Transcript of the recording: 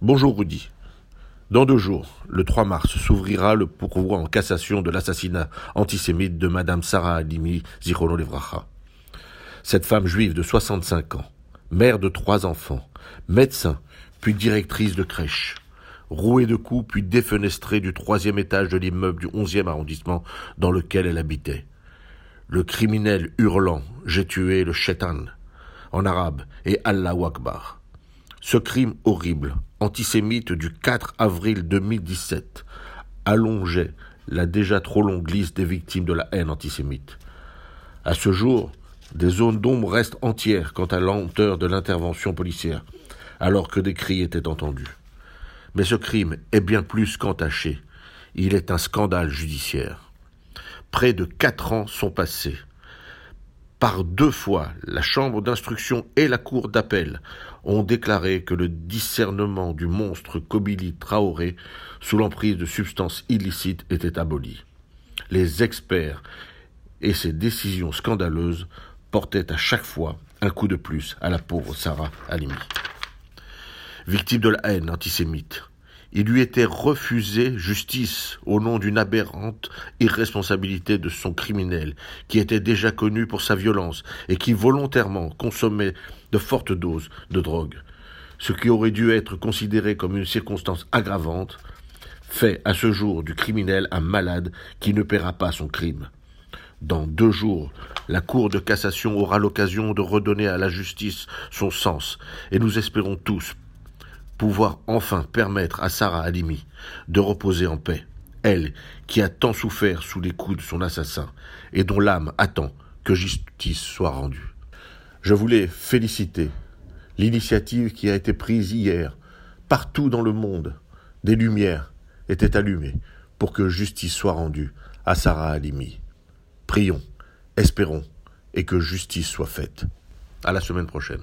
Bonjour Rudy. Dans deux jours, le 3 mars, s'ouvrira le pourvoi en cassation de l'assassinat antisémite de Madame Sarah Halimi Zichrono Levracha. Cette femme juive de 65 ans, mère de trois enfants, médecin, puis directrice de crèche, rouée de coups puis défenestrée du troisième étage de l'immeuble du 11e arrondissement dans lequel elle habitait. Le criminel hurlant J'ai tué le shaitan en arabe et Allah Akbar. Ce crime horrible, antisémite du 4 avril 2017, allongeait la déjà trop longue liste des victimes de la haine antisémite. À ce jour, des zones d'ombre restent entières quant à lenteur de l'intervention policière, alors que des cris étaient entendus. Mais ce crime est bien plus qu'entaché. Il est un scandale judiciaire. Près de quatre ans sont passés. Par deux fois, la Chambre d'instruction et la Cour d'appel ont déclaré que le discernement du monstre Kobili Traoré, sous l'emprise de substances illicites, était aboli. Les experts et ces décisions scandaleuses portaient à chaque fois un coup de plus à la pauvre Sarah Halimi. Victime de la haine antisémite, il lui était refusé justice au nom d'une aberrante irresponsabilité de son criminel, qui était déjà connu pour sa violence et qui volontairement consommait de fortes doses de drogue. Ce qui aurait dû être considéré comme une circonstance aggravante fait à ce jour du criminel un malade qui ne paiera pas son crime. Dans deux jours, la Cour de cassation aura l'occasion de redonner à la justice son sens, et nous espérons tous pouvoir enfin permettre à Sarah Halimi de reposer en paix, elle qui a tant souffert sous les coups de son assassin, et dont l'âme attend que justice soit rendue. Je voulais féliciter l'initiative qui a été prise hier, partout dans le monde, des lumières étaient allumées pour que justice soit rendue à Sarah Halimi. Prions, espérons, et que justice soit faite. À la semaine prochaine.